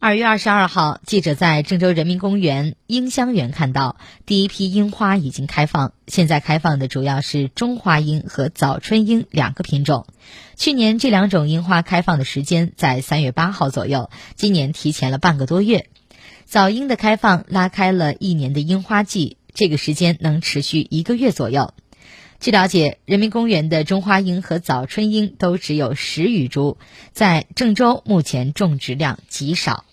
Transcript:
二月二十二号记者在郑州人民公园樱香园看到第一批樱花已经开放现在开放的主要是中花樱和早春樱两个品种。去年这两种樱花开放的时间在三月八号左右今年提前了半个多月早樱的开放拉开了一年的樱花季这个时间能持续一个月左右。据了解人民公园的中花樱和早春樱都只有十余株在郑州目前种植量极少。